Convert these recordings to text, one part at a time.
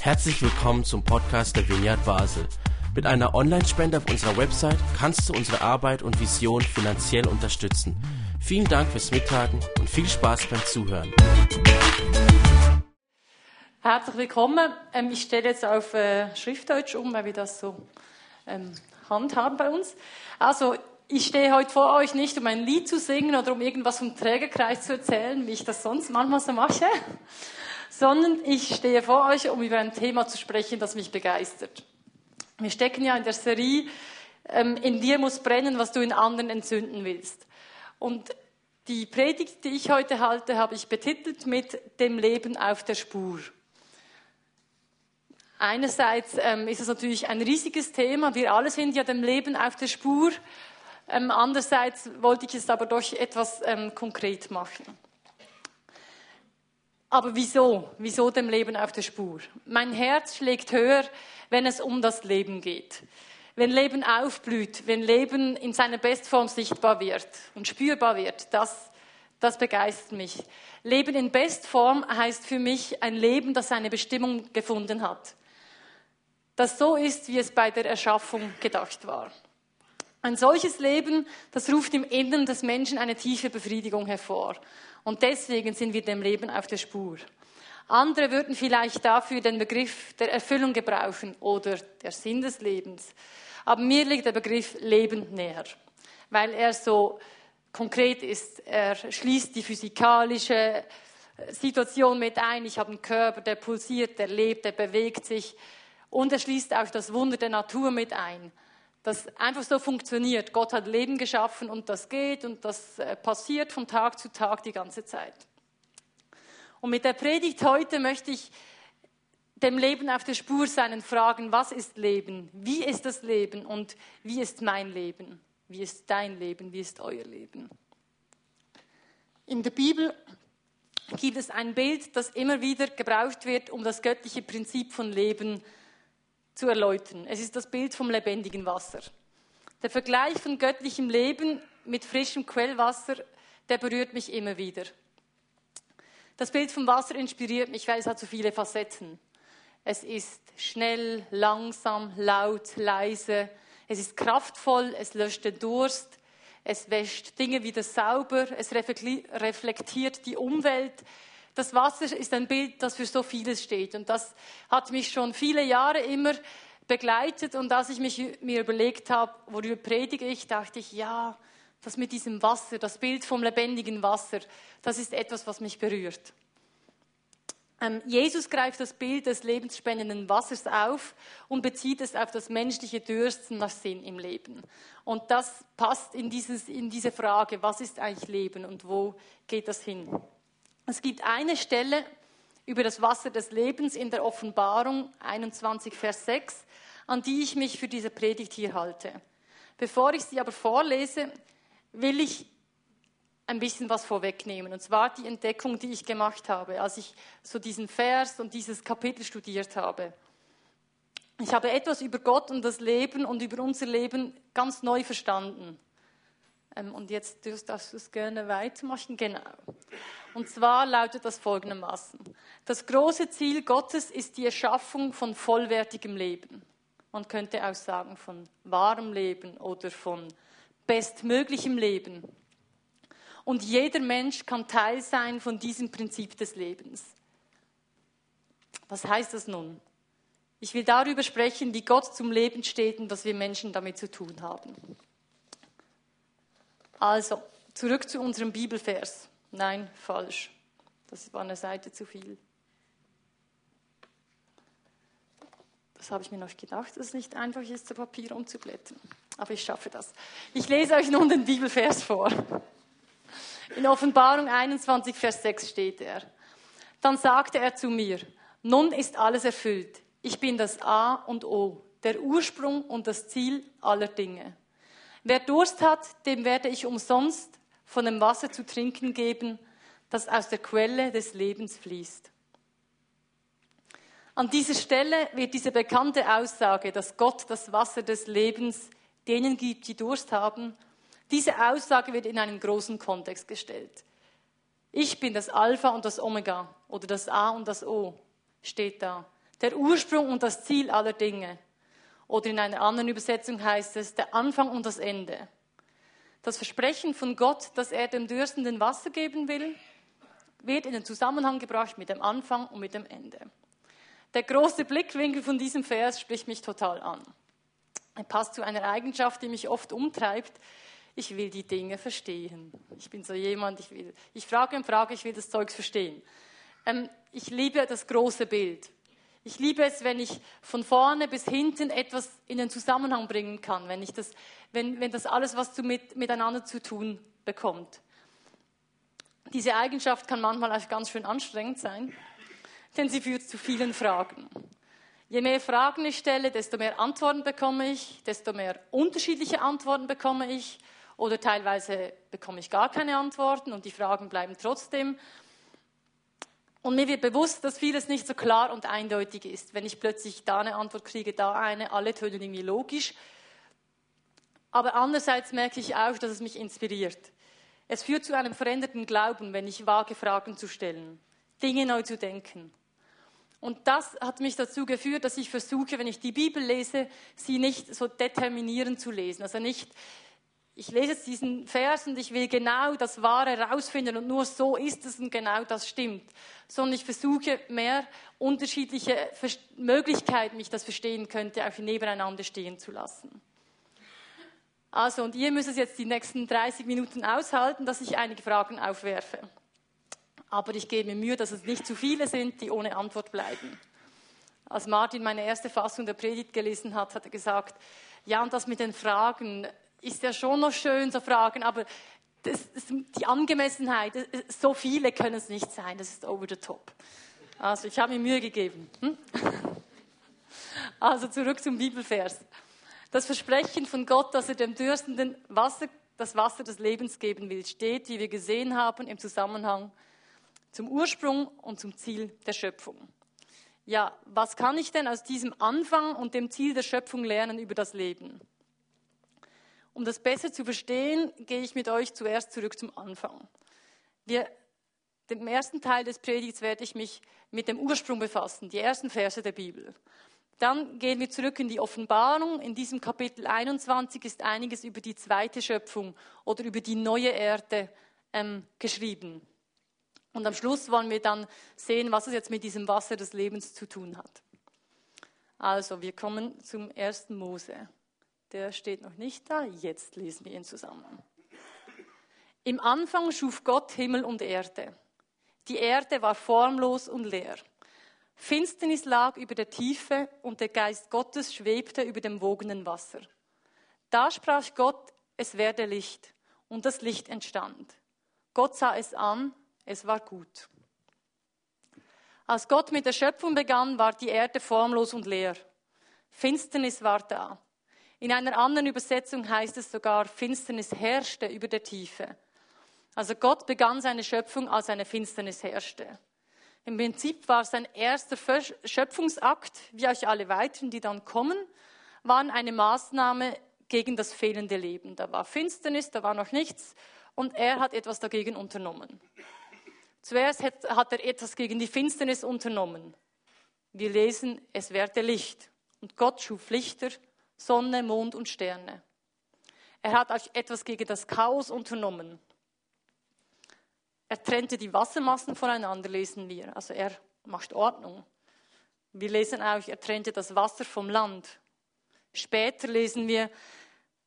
Herzlich willkommen zum Podcast der Vineyard Basel. Mit einer Online-Spende auf unserer Website kannst du unsere Arbeit und Vision finanziell unterstützen. Vielen Dank fürs Mittagen und viel Spaß beim Zuhören. Herzlich willkommen. Ähm, ich stelle jetzt auf äh, Schriftdeutsch um, weil wir das so ähm, handhaben bei uns. Also, ich stehe heute vor euch nicht, um ein Lied zu singen oder um irgendwas vom Trägerkreis zu erzählen, wie ich das sonst manchmal so mache, sondern ich stehe vor euch, um über ein Thema zu sprechen, das mich begeistert. Wir stecken ja in der Serie, ähm, in dir muss brennen, was du in anderen entzünden willst. Und die Predigt, die ich heute halte, habe ich betitelt mit dem Leben auf der Spur. Einerseits ähm, ist es natürlich ein riesiges Thema. Wir alle sind ja dem Leben auf der Spur. Ähm, andererseits wollte ich es aber doch etwas ähm, konkret machen. Aber wieso? Wieso dem Leben auf der Spur? Mein Herz schlägt höher, wenn es um das Leben geht. Wenn Leben aufblüht, wenn Leben in seiner Bestform sichtbar wird und spürbar wird, das, das begeistert mich. Leben in Bestform heißt für mich ein Leben, das seine Bestimmung gefunden hat. Das so ist, wie es bei der Erschaffung gedacht war. Ein solches Leben, das ruft im Inneren des Menschen eine tiefe Befriedigung hervor. Und deswegen sind wir dem Leben auf der Spur. Andere würden vielleicht dafür den Begriff der Erfüllung gebrauchen oder der Sinn des Lebens. Aber mir liegt der Begriff Leben näher, weil er so konkret ist. Er schließt die physikalische Situation mit ein. Ich habe einen Körper, der pulsiert, der lebt, der bewegt sich. Und er schließt auch das Wunder der Natur mit ein. Das einfach so funktioniert. Gott hat Leben geschaffen und das geht und das äh, passiert von Tag zu Tag die ganze Zeit. Und mit der Predigt heute möchte ich dem Leben auf der Spur sein und fragen, was ist Leben? Wie ist das Leben? Und wie ist mein Leben? Wie ist dein Leben? Wie ist euer Leben? In der Bibel gibt es ein Bild, das immer wieder gebraucht wird, um das göttliche Prinzip von Leben zu erläutern. Es ist das Bild vom lebendigen Wasser. Der Vergleich von göttlichem Leben mit frischem Quellwasser, der berührt mich immer wieder. Das Bild vom Wasser inspiriert mich, weil es hat so viele Facetten. Es ist schnell, langsam, laut, leise. Es ist kraftvoll, es löscht den Durst, es wäscht Dinge wieder sauber, es reflektiert die Umwelt. Das Wasser ist ein Bild, das für so vieles steht. Und das hat mich schon viele Jahre immer begleitet. Und als ich mich, mir überlegt habe, worüber predige ich, dachte ich, ja, das mit diesem Wasser, das Bild vom lebendigen Wasser, das ist etwas, was mich berührt. Ähm, Jesus greift das Bild des lebensspendenden Wassers auf und bezieht es auf das menschliche Dürsten nach Sinn im Leben. Und das passt in, dieses, in diese Frage, was ist eigentlich Leben und wo geht das hin? Es gibt eine Stelle über das Wasser des Lebens in der Offenbarung 21, Vers 6, an die ich mich für diese Predigt hier halte. Bevor ich sie aber vorlese, will ich ein bisschen was vorwegnehmen. Und zwar die Entdeckung, die ich gemacht habe, als ich so diesen Vers und dieses Kapitel studiert habe. Ich habe etwas über Gott und das Leben und über unser Leben ganz neu verstanden. Ähm, und jetzt darfst du es gerne weitermachen. Genau. Und zwar lautet das folgendermaßen. Das große Ziel Gottes ist die Erschaffung von vollwertigem Leben. Man könnte auch sagen von wahrem Leben oder von bestmöglichem Leben. Und jeder Mensch kann Teil sein von diesem Prinzip des Lebens. Was heißt das nun? Ich will darüber sprechen, wie Gott zum Leben steht und was wir Menschen damit zu tun haben. Also, zurück zu unserem Bibelvers. Nein, falsch. Das war eine Seite zu viel. Das habe ich mir noch gedacht, dass es nicht einfach ist, das Papier umzublättern. Aber ich schaffe das. Ich lese euch nun den Bibelvers vor. In Offenbarung 21, Vers 6 steht er. Dann sagte er zu mir, nun ist alles erfüllt. Ich bin das A und O, der Ursprung und das Ziel aller Dinge. Wer Durst hat, dem werde ich umsonst von dem Wasser zu trinken geben, das aus der Quelle des Lebens fließt. An dieser Stelle wird diese bekannte Aussage, dass Gott das Wasser des Lebens denen gibt, die Durst haben, diese Aussage wird in einen großen Kontext gestellt. Ich bin das Alpha und das Omega oder das A und das O, steht da. Der Ursprung und das Ziel aller Dinge. Oder in einer anderen Übersetzung heißt es, der Anfang und das Ende. Das Versprechen von Gott, dass er dem Dürstenden Wasser geben will, wird in den Zusammenhang gebracht mit dem Anfang und mit dem Ende. Der große Blickwinkel von diesem Vers spricht mich total an. Er passt zu einer Eigenschaft, die mich oft umtreibt. Ich will die Dinge verstehen. Ich bin so jemand, ich will, ich frage und frage, ich will das Zeug verstehen. Ähm, ich liebe das große Bild. Ich liebe es, wenn ich von vorne bis hinten etwas in den Zusammenhang bringen kann, wenn, ich das, wenn, wenn das alles was zu mit, miteinander zu tun bekommt. Diese Eigenschaft kann manchmal auch ganz schön anstrengend sein, denn sie führt zu vielen Fragen. Je mehr Fragen ich stelle, desto mehr Antworten bekomme ich, desto mehr unterschiedliche Antworten bekomme ich oder teilweise bekomme ich gar keine Antworten und die Fragen bleiben trotzdem. Und mir wird bewusst, dass vieles nicht so klar und eindeutig ist. Wenn ich plötzlich da eine Antwort kriege, da eine, alle tönen irgendwie logisch. Aber andererseits merke ich auch, dass es mich inspiriert. Es führt zu einem veränderten Glauben, wenn ich wage, Fragen zu stellen, Dinge neu zu denken. Und das hat mich dazu geführt, dass ich versuche, wenn ich die Bibel lese, sie nicht so determinierend zu lesen. Also nicht ich lese jetzt diesen Vers und ich will genau das Wahre herausfinden und nur so ist es und genau das stimmt. Sondern ich versuche mehr unterschiedliche Möglichkeiten, wie ich das verstehen könnte, auch nebeneinander stehen zu lassen. Also, und ihr müsst es jetzt die nächsten 30 Minuten aushalten, dass ich einige Fragen aufwerfe. Aber ich gebe mir Mühe, dass es nicht zu viele sind, die ohne Antwort bleiben. Als Martin meine erste Fassung der Predigt gelesen hat, hat er gesagt, ja, und das mit den Fragen, ist ja schon noch schön, so Fragen, aber das, das, die Angemessenheit, so viele können es nicht sein, das ist over the top. Also ich habe mir Mühe gegeben. Hm? Also zurück zum Bibelvers. Das Versprechen von Gott, dass er dem Dürstenden Wasser, das Wasser des Lebens geben will, steht, wie wir gesehen haben, im Zusammenhang zum Ursprung und zum Ziel der Schöpfung. Ja, was kann ich denn aus diesem Anfang und dem Ziel der Schöpfung lernen über das Leben? Um das besser zu verstehen, gehe ich mit euch zuerst zurück zum Anfang. Wir, Im ersten Teil des Predigts werde ich mich mit dem Ursprung befassen, die ersten Verse der Bibel. Dann gehen wir zurück in die Offenbarung. In diesem Kapitel 21 ist einiges über die zweite Schöpfung oder über die neue Erde ähm, geschrieben. Und am Schluss wollen wir dann sehen, was es jetzt mit diesem Wasser des Lebens zu tun hat. Also, wir kommen zum ersten Mose. Der steht noch nicht da. Jetzt lesen wir ihn zusammen. Im Anfang schuf Gott Himmel und Erde. Die Erde war formlos und leer. Finsternis lag über der Tiefe und der Geist Gottes schwebte über dem wogenden Wasser. Da sprach Gott, es werde Licht, und das Licht entstand. Gott sah es an, es war gut. Als Gott mit der Schöpfung begann, war die Erde formlos und leer. Finsternis war da. In einer anderen Übersetzung heißt es sogar, Finsternis herrschte über der Tiefe. Also Gott begann seine Schöpfung, als eine Finsternis herrschte. Im Prinzip war sein erster Schöpfungsakt, wie auch alle weiteren, die dann kommen, waren eine Maßnahme gegen das fehlende Leben. Da war Finsternis, da war noch nichts und er hat etwas dagegen unternommen. Zuerst hat er etwas gegen die Finsternis unternommen. Wir lesen, es werde Licht. Und Gott schuf Lichter Sonne, Mond und Sterne. Er hat etwas gegen das Chaos unternommen. Er trennte die Wassermassen voneinander, lesen wir. Also er macht Ordnung. Wir lesen auch, er trennte das Wasser vom Land. Später lesen wir,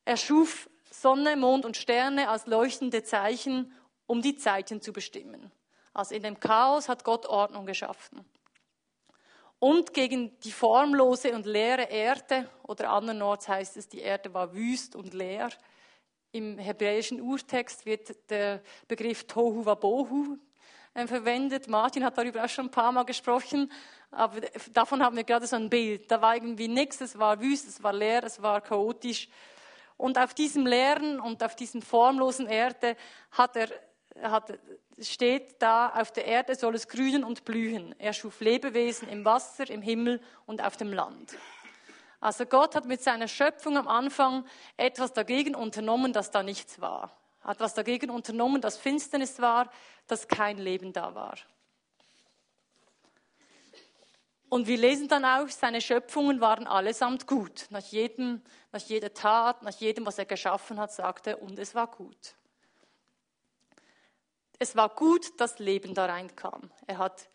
er schuf Sonne, Mond und Sterne als leuchtende Zeichen, um die Zeiten zu bestimmen. Also in dem Chaos hat Gott Ordnung geschaffen und gegen die formlose und leere Erde, oder andernorts heißt es, die Erde war wüst und leer. Im hebräischen Urtext wird der Begriff Tohu Wabohu äh, verwendet. Martin hat darüber auch schon ein paar Mal gesprochen, aber davon haben wir gerade so ein Bild. Da war irgendwie nichts, es war wüst, es war leer, es war chaotisch. Und auf diesem leeren und auf diesem formlosen Erde hat er hat, steht da, auf der Erde soll es grünen und blühen. Er schuf Lebewesen im Wasser, im Himmel und auf dem Land. Also Gott hat mit seiner Schöpfung am Anfang etwas dagegen unternommen, dass da nichts war. Hat was dagegen unternommen, dass Finsternis war, dass kein Leben da war. Und wir lesen dann auch, seine Schöpfungen waren allesamt gut. Nach, jedem, nach jeder Tat, nach jedem, was er geschaffen hat, sagte er, und es war gut. Es war gut, dass Leben da reinkam. Er hat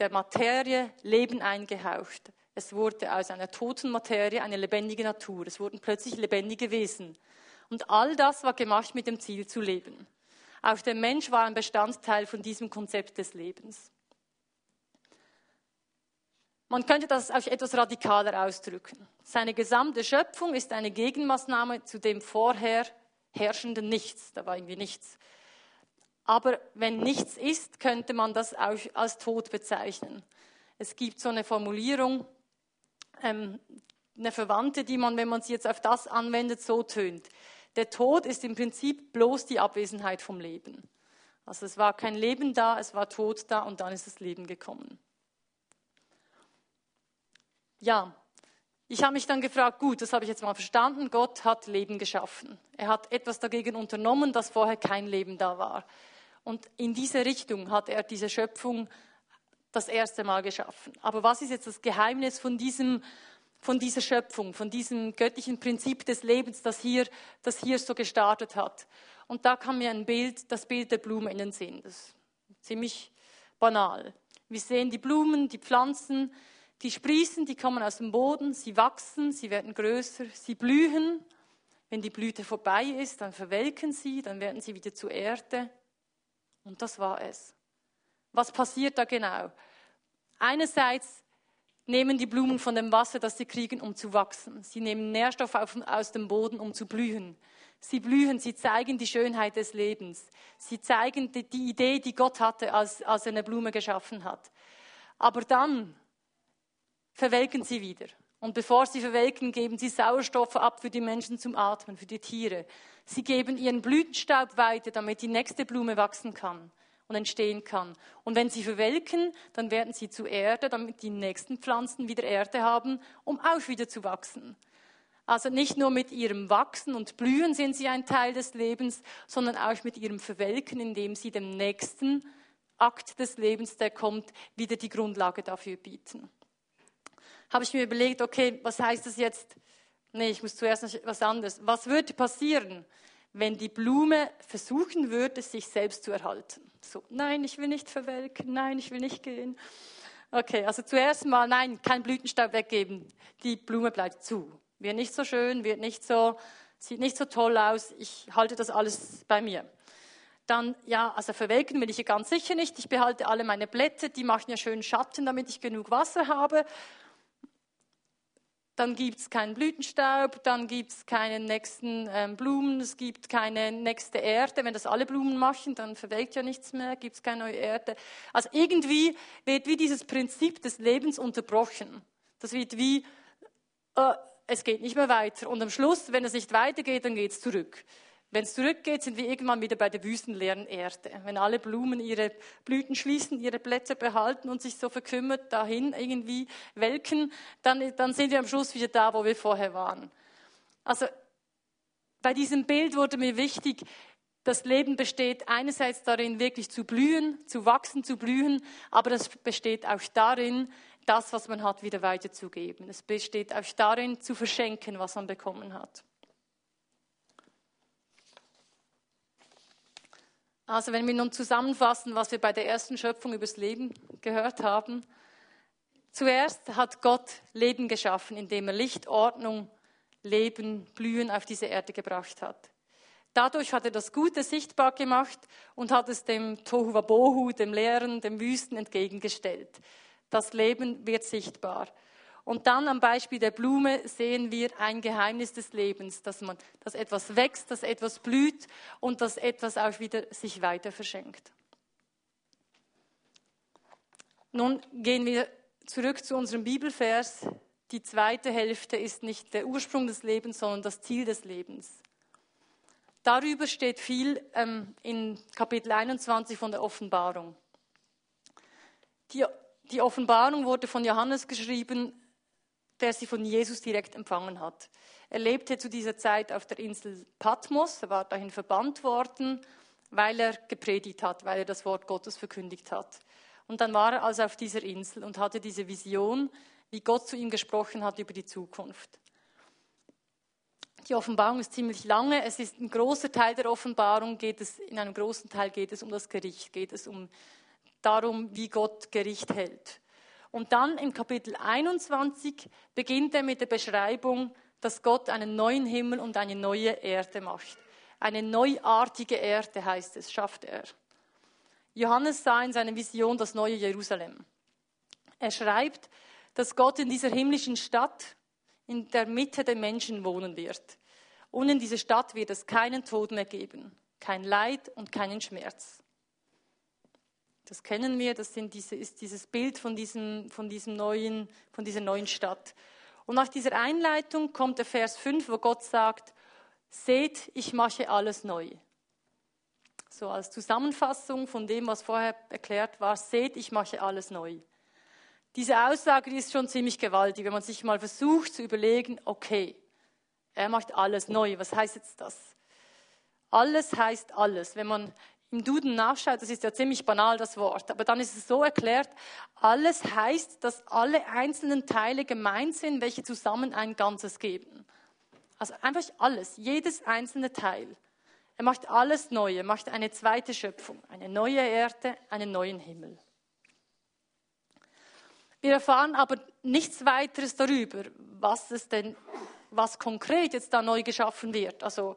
der Materie Leben eingehaucht. Es wurde aus einer toten Materie eine lebendige Natur. Es wurden plötzlich lebendige Wesen. Und all das war gemacht mit dem Ziel zu leben. Auch der Mensch war ein Bestandteil von diesem Konzept des Lebens. Man könnte das auch etwas radikaler ausdrücken. Seine gesamte Schöpfung ist eine Gegenmaßnahme zu dem vorher herrschenden Nichts. Da war irgendwie nichts. Aber wenn nichts ist, könnte man das auch als Tod bezeichnen. Es gibt so eine Formulierung, ähm, eine Verwandte, die man, wenn man sie jetzt auf das anwendet, so tönt. Der Tod ist im Prinzip bloß die Abwesenheit vom Leben. Also es war kein Leben da, es war Tod da und dann ist das Leben gekommen. Ja, ich habe mich dann gefragt, gut, das habe ich jetzt mal verstanden, Gott hat Leben geschaffen. Er hat etwas dagegen unternommen, dass vorher kein Leben da war. Und in diese Richtung hat er diese Schöpfung das erste Mal geschaffen. Aber was ist jetzt das Geheimnis von diesem von dieser Schöpfung, von diesem göttlichen Prinzip des Lebens, das hier, das hier so gestartet hat. Und da kam mir ein Bild, das Bild der Blume in den Sinn. Das ist ziemlich banal. Wir sehen die Blumen, die Pflanzen, die sprießen, die kommen aus dem Boden, sie wachsen, sie werden größer, sie blühen. Wenn die Blüte vorbei ist, dann verwelken sie, dann werden sie wieder zu Erde. Und das war es. Was passiert da genau? Einerseits nehmen die Blumen von dem Wasser, das sie kriegen, um zu wachsen. Sie nehmen Nährstoffe aus dem Boden, um zu blühen. Sie blühen, sie zeigen die Schönheit des Lebens. Sie zeigen die, die Idee, die Gott hatte, als, als er eine Blume geschaffen hat. Aber dann verwelken sie wieder. Und bevor sie verwelken, geben sie Sauerstoffe ab für die Menschen zum Atmen, für die Tiere. Sie geben ihren Blütenstaub weiter, damit die nächste Blume wachsen kann und entstehen kann. Und wenn sie verwelken, dann werden sie zu Erde, damit die nächsten Pflanzen wieder Erde haben, um auch wieder zu wachsen. Also nicht nur mit ihrem Wachsen und Blühen sind sie ein Teil des Lebens, sondern auch mit ihrem Verwelken, indem sie dem nächsten Akt des Lebens, der kommt, wieder die Grundlage dafür bieten. Habe ich mir überlegt, okay, was heißt das jetzt? Nee, ich muss zuerst noch was anderes. Was würde passieren, wenn die Blume versuchen würde, sich selbst zu erhalten? So, nein, ich will nicht verwelken, nein, ich will nicht gehen. Okay, also zuerst mal, nein, kein Blütenstaub weggeben. Die Blume bleibt zu. Wird nicht so schön, wird nicht so, sieht nicht so toll aus. Ich halte das alles bei mir. Dann, ja, also verwelken will ich ja ganz sicher nicht. Ich behalte alle meine Blätter, die machen ja schön Schatten, damit ich genug Wasser habe dann gibt es keinen Blütenstaub, dann gibt es keine nächsten ähm, Blumen, es gibt keine nächste Erde. Wenn das alle Blumen machen, dann verwelkt ja nichts mehr, gibt es keine neue Erde. Also irgendwie wird wie dieses Prinzip des Lebens unterbrochen. Das wird wie, äh, es geht nicht mehr weiter. Und am Schluss, wenn es nicht weitergeht, dann geht es zurück. Wenn es zurückgeht, sind wir irgendwann wieder bei der wüstenleeren Erde. Wenn alle Blumen ihre Blüten schließen, ihre Blätter behalten und sich so verkümmert dahin irgendwie welken, dann, dann sind wir am Schluss wieder da, wo wir vorher waren. Also bei diesem Bild wurde mir wichtig, das Leben besteht einerseits darin, wirklich zu blühen, zu wachsen, zu blühen, aber es besteht auch darin, das, was man hat, wieder weiterzugeben. Es besteht auch darin, zu verschenken, was man bekommen hat. Also wenn wir nun zusammenfassen, was wir bei der ersten Schöpfung übers Leben gehört haben. Zuerst hat Gott Leben geschaffen, indem er Licht, Ordnung, Leben, Blühen auf diese Erde gebracht hat. Dadurch hat er das Gute sichtbar gemacht und hat es dem Tohu Wabohu, dem Leeren, dem Wüsten entgegengestellt. Das Leben wird sichtbar. Und dann am Beispiel der Blume sehen wir ein Geheimnis des Lebens, dass man, dass etwas wächst, dass etwas blüht und dass etwas auch wieder sich weiter verschenkt. Nun gehen wir zurück zu unserem Bibelvers. Die zweite Hälfte ist nicht der Ursprung des Lebens, sondern das Ziel des Lebens. Darüber steht viel ähm, in Kapitel 21 von der Offenbarung. Die, die Offenbarung wurde von Johannes geschrieben der sie von Jesus direkt empfangen hat. Er lebte zu dieser Zeit auf der Insel Patmos, er war dahin verbannt worden, weil er gepredigt hat, weil er das Wort Gottes verkündigt hat. Und dann war er also auf dieser Insel und hatte diese Vision, wie Gott zu ihm gesprochen hat über die Zukunft. Die Offenbarung ist ziemlich lange. Es ist ein großer Teil der Offenbarung, geht es, in einem großen Teil geht es um das Gericht, geht es um darum, wie Gott Gericht hält. Und dann im Kapitel 21 beginnt er mit der Beschreibung, dass Gott einen neuen Himmel und eine neue Erde macht. Eine neuartige Erde heißt es, schafft er. Johannes sah in seiner Vision das neue Jerusalem. Er schreibt, dass Gott in dieser himmlischen Stadt in der Mitte der Menschen wohnen wird. Und in dieser Stadt wird es keinen Tod mehr geben, kein Leid und keinen Schmerz. Das kennen wir, das diese, ist dieses Bild von, diesem, von, diesem neuen, von dieser neuen Stadt. Und nach dieser Einleitung kommt der Vers 5, wo Gott sagt, seht, ich mache alles neu. So als Zusammenfassung von dem, was vorher erklärt war, seht, ich mache alles neu. Diese Aussage ist schon ziemlich gewaltig, wenn man sich mal versucht zu überlegen, okay, er macht alles neu. Was heißt jetzt das? Alles heißt alles. Wenn man im Duden nachschaut, das ist ja ziemlich banal das Wort, aber dann ist es so erklärt, alles heißt, dass alle einzelnen Teile gemeint sind, welche zusammen ein Ganzes geben. Also einfach alles, jedes einzelne Teil. Er macht alles neu, er macht eine zweite Schöpfung, eine neue Erde, einen neuen Himmel. Wir erfahren aber nichts weiteres darüber, was es denn, was konkret jetzt da neu geschaffen wird. Also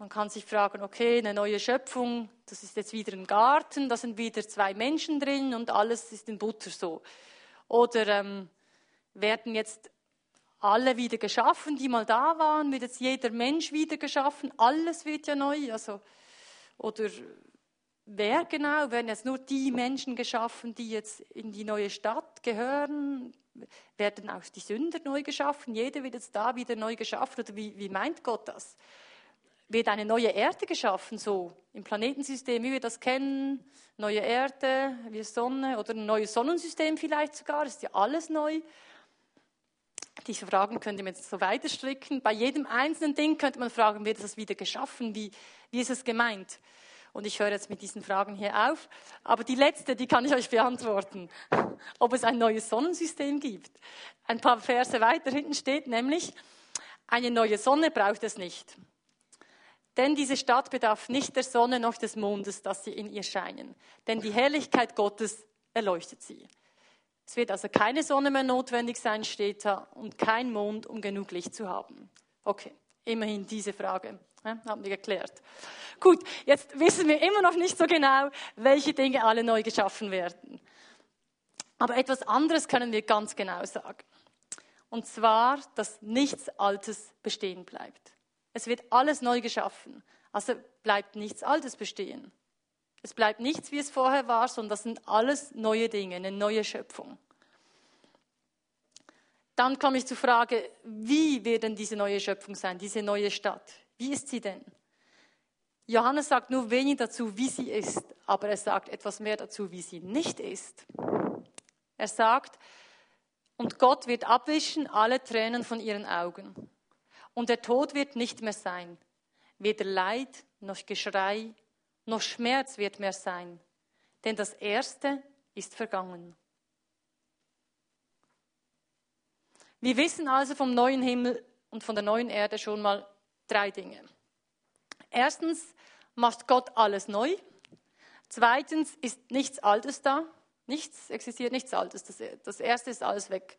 man kann sich fragen, okay, eine neue Schöpfung, das ist jetzt wieder ein Garten, da sind wieder zwei Menschen drin und alles ist in Butter so. Oder ähm, werden jetzt alle wieder geschaffen, die mal da waren, wird jetzt jeder Mensch wieder geschaffen, alles wird ja neu. Also, oder wer genau, werden jetzt nur die Menschen geschaffen, die jetzt in die neue Stadt gehören? Werden auch die Sünder neu geschaffen? Jeder wird jetzt da wieder neu geschaffen? Oder wie, wie meint Gott das? Wird eine neue Erde geschaffen, so im Planetensystem, wie wir das kennen? Neue Erde, wie Sonne oder ein neues Sonnensystem vielleicht sogar, ist ja alles neu. Diese Fragen könnte man jetzt so weiter stricken. Bei jedem einzelnen Ding könnte man fragen, wird das wieder geschaffen? Wie, wie ist es gemeint? Und ich höre jetzt mit diesen Fragen hier auf. Aber die letzte, die kann ich euch beantworten. Ob es ein neues Sonnensystem gibt. Ein paar Verse weiter hinten steht nämlich, eine neue Sonne braucht es nicht. Denn diese Stadt bedarf nicht der Sonne noch des Mondes, dass sie in ihr scheinen. Denn die Herrlichkeit Gottes erleuchtet sie. Es wird also keine Sonne mehr notwendig sein, steht da, und kein Mond, um genug Licht zu haben. Okay, immerhin diese Frage. Ja, haben wir geklärt. Gut, jetzt wissen wir immer noch nicht so genau, welche Dinge alle neu geschaffen werden. Aber etwas anderes können wir ganz genau sagen. Und zwar, dass nichts Altes bestehen bleibt. Es wird alles neu geschaffen. Also bleibt nichts Altes bestehen. Es bleibt nichts, wie es vorher war, sondern das sind alles neue Dinge, eine neue Schöpfung. Dann komme ich zur Frage, wie wird denn diese neue Schöpfung sein, diese neue Stadt? Wie ist sie denn? Johannes sagt nur wenig dazu, wie sie ist, aber er sagt etwas mehr dazu, wie sie nicht ist. Er sagt, und Gott wird abwischen alle Tränen von ihren Augen. Und der Tod wird nicht mehr sein. Weder Leid noch Geschrei noch Schmerz wird mehr sein. Denn das Erste ist vergangen. Wir wissen also vom neuen Himmel und von der neuen Erde schon mal drei Dinge. Erstens macht Gott alles neu. Zweitens ist nichts Altes da. Nichts existiert, nichts Altes. Das, erste ist alles weg.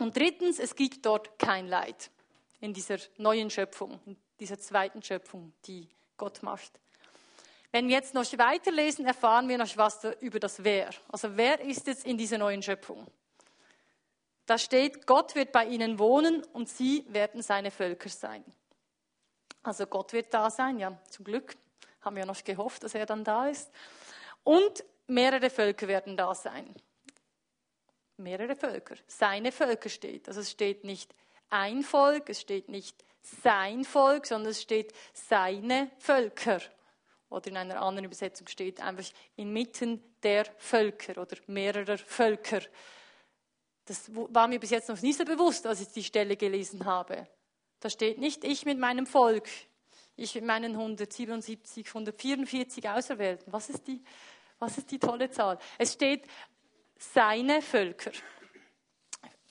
Und drittens, es gibt dort kein Leid in dieser neuen Schöpfung, in dieser zweiten Schöpfung, die Gott macht. Wenn wir jetzt noch weiterlesen, erfahren wir noch was über das Wer. Also wer ist jetzt in dieser neuen Schöpfung? Da steht, Gott wird bei ihnen wohnen und sie werden seine Völker sein. Also Gott wird da sein, ja, zum Glück haben wir noch gehofft, dass er dann da ist. Und mehrere Völker werden da sein. Mehrere Völker. Seine Völker steht. Also es steht nicht ein Volk, es steht nicht sein Volk, sondern es steht seine Völker. Oder in einer anderen Übersetzung steht einfach inmitten der Völker oder mehrerer Völker. Das war mir bis jetzt noch nicht so bewusst, als ich die Stelle gelesen habe. Da steht nicht ich mit meinem Volk, ich mit meinen 177, 144 Auserwählten. Was ist die, Was ist die tolle Zahl? Es steht seine Völker.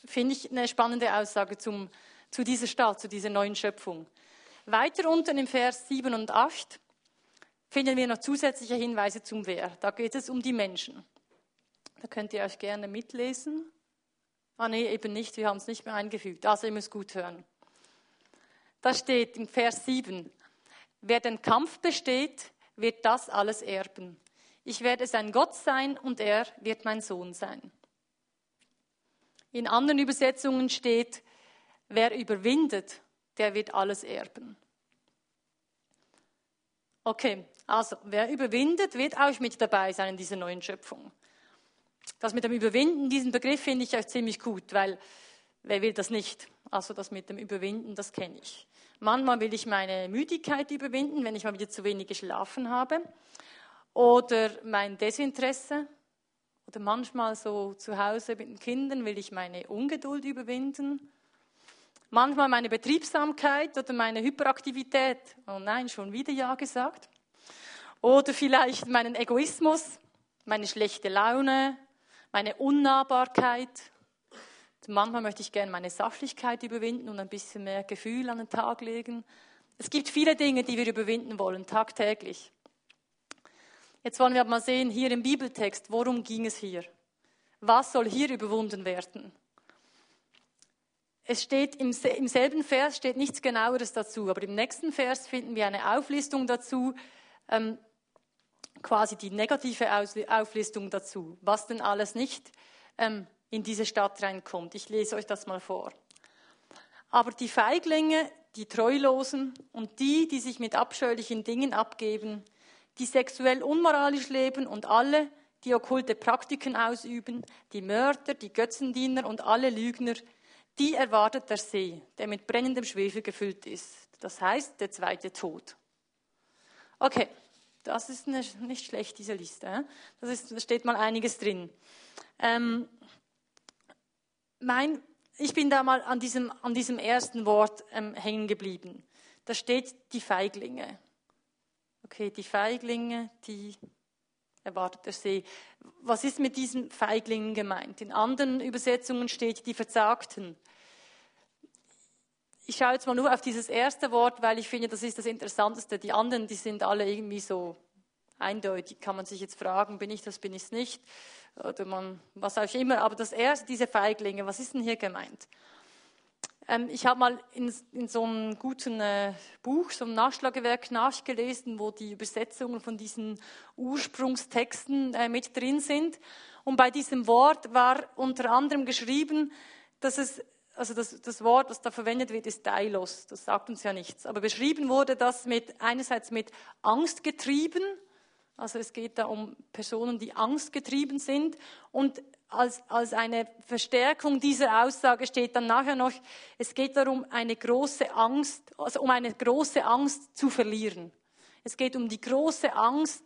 Finde ich eine spannende Aussage zum, zu dieser Stadt, zu dieser neuen Schöpfung. Weiter unten im Vers 7 und 8 finden wir noch zusätzliche Hinweise zum Wer. Da geht es um die Menschen. Da könnt ihr euch gerne mitlesen. Ah nee, eben nicht, wir haben es nicht mehr eingefügt. Also ihr müsst gut hören. Da steht im Vers 7, wer den Kampf besteht, wird das alles erben. Ich werde sein Gott sein und er wird mein Sohn sein. In anderen Übersetzungen steht, wer überwindet, der wird alles erben. Okay, also wer überwindet, wird auch mit dabei sein in dieser neuen Schöpfung. Das mit dem Überwinden, diesen Begriff finde ich auch ziemlich gut, weil wer will das nicht? Also das mit dem Überwinden, das kenne ich. Manchmal will ich meine Müdigkeit überwinden, wenn ich mal wieder zu wenig geschlafen habe. Oder mein Desinteresse. Oder manchmal so zu Hause mit den Kindern will ich meine Ungeduld überwinden. Manchmal meine Betriebsamkeit oder meine Hyperaktivität. Oh nein, schon wieder Ja gesagt. Oder vielleicht meinen Egoismus, meine schlechte Laune, meine Unnahbarkeit. Manchmal möchte ich gerne meine Sachlichkeit überwinden und ein bisschen mehr Gefühl an den Tag legen. Es gibt viele Dinge, die wir überwinden wollen, tagtäglich. Jetzt wollen wir mal sehen, hier im Bibeltext, worum ging es hier? Was soll hier überwunden werden? Es steht im, im selben Vers steht nichts genaueres dazu, aber im nächsten Vers finden wir eine Auflistung dazu, ähm, quasi die negative Auflistung dazu, was denn alles nicht ähm, in diese Stadt reinkommt. Ich lese euch das mal vor. Aber die Feiglinge, die Treulosen und die, die sich mit abscheulichen Dingen abgeben, die sexuell unmoralisch leben und alle, die okkulte Praktiken ausüben, die Mörder, die Götzendiener und alle Lügner, die erwartet der See, der mit brennendem Schwefel gefüllt ist. Das heißt, der zweite Tod. Okay, das ist nicht schlecht, diese Liste. Das ist, da steht mal einiges drin. Ähm, mein, ich bin da mal an diesem, an diesem ersten Wort ähm, hängen geblieben. Da steht die Feiglinge. Okay, die Feiglinge, die erwartet der See. Was ist mit diesen Feiglingen gemeint? In anderen Übersetzungen steht die Verzagten. Ich schaue jetzt mal nur auf dieses erste Wort, weil ich finde, das ist das Interessanteste. Die anderen, die sind alle irgendwie so eindeutig. Kann man sich jetzt fragen, bin ich das, bin ich es nicht? Oder man, was auch immer. Aber das erste, diese Feiglinge, was ist denn hier gemeint? Ähm, ich habe mal in, in, so einem guten äh, Buch, so einem Nachschlagewerk nachgelesen, wo die Übersetzungen von diesen Ursprungstexten äh, mit drin sind. Und bei diesem Wort war unter anderem geschrieben, dass es, also das, das Wort, was da verwendet wird, ist Deilos. Das sagt uns ja nichts. Aber beschrieben wurde das mit, einerseits mit Angst getrieben. Also es geht da um Personen, die angstgetrieben sind und als, als eine Verstärkung dieser Aussage steht dann nachher noch, es geht darum, eine große Angst, also um eine große Angst zu verlieren. Es geht um die große Angst,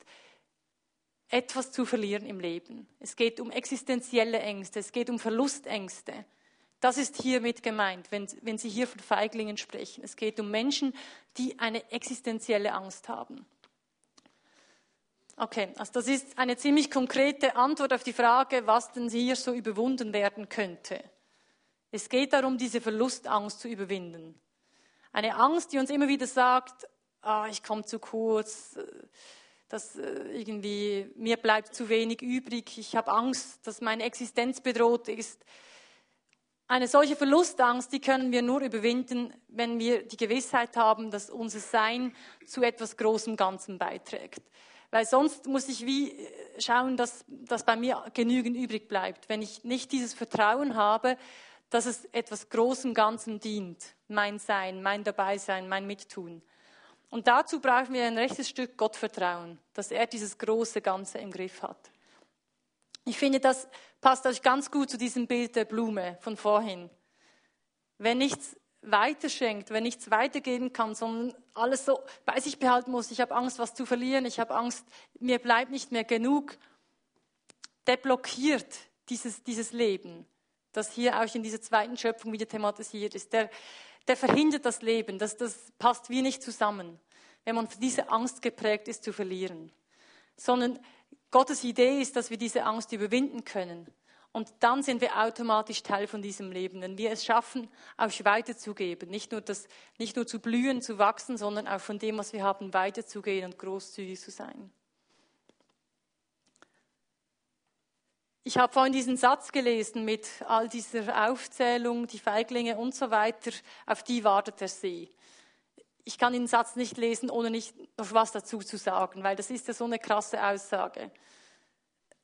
etwas zu verlieren im Leben. Es geht um existenzielle Ängste, es geht um Verlustängste. Das ist hiermit gemeint, wenn, wenn Sie hier von Feiglingen sprechen. Es geht um Menschen, die eine existenzielle Angst haben. Okay, also das ist eine ziemlich konkrete Antwort auf die Frage, was denn hier so überwunden werden könnte. Es geht darum, diese Verlustangst zu überwinden. Eine Angst, die uns immer wieder sagt, ah, ich komme zu kurz, dass äh, irgendwie mir bleibt zu wenig übrig, ich habe Angst, dass meine Existenz bedroht ist. Eine solche Verlustangst, die können wir nur überwinden, wenn wir die Gewissheit haben, dass unser Sein zu etwas Großem Ganzen beiträgt. Weil sonst muss ich wie äh, schauen, dass, dass bei mir genügend übrig bleibt. Wenn ich nicht dieses Vertrauen habe, dass es etwas Großem Ganzen dient, mein Sein, mein Dabeisein, mein Mittun. Und dazu brauchen wir ein rechtes Stück Gottvertrauen, dass er dieses große Ganze im Griff hat. Ich finde, das passt euch ganz gut zu diesem Bild der Blume von vorhin. Wenn nichts weiterschenkt, wenn nichts weitergeben kann, sondern alles so bei sich behalten muss, ich habe Angst, was zu verlieren, ich habe Angst, mir bleibt nicht mehr genug, der blockiert dieses, dieses Leben, das hier auch in dieser zweiten Schöpfung wieder thematisiert ist. Der, der verhindert das Leben, das, das passt wie nicht zusammen, wenn man von dieser Angst geprägt ist zu verlieren. Sondern Gottes Idee ist, dass wir diese Angst überwinden können. Und dann sind wir automatisch Teil von diesem Leben, wenn wir es schaffen, auch weiterzugeben. Nicht nur, das, nicht nur zu blühen, zu wachsen, sondern auch von dem, was wir haben, weiterzugehen und großzügig zu sein. Ich habe vorhin diesen Satz gelesen mit all dieser Aufzählung, die Feiglinge und so weiter, auf die wartet der See. Ich kann den Satz nicht lesen, ohne nicht noch was dazu zu sagen, weil das ist ja so eine krasse Aussage.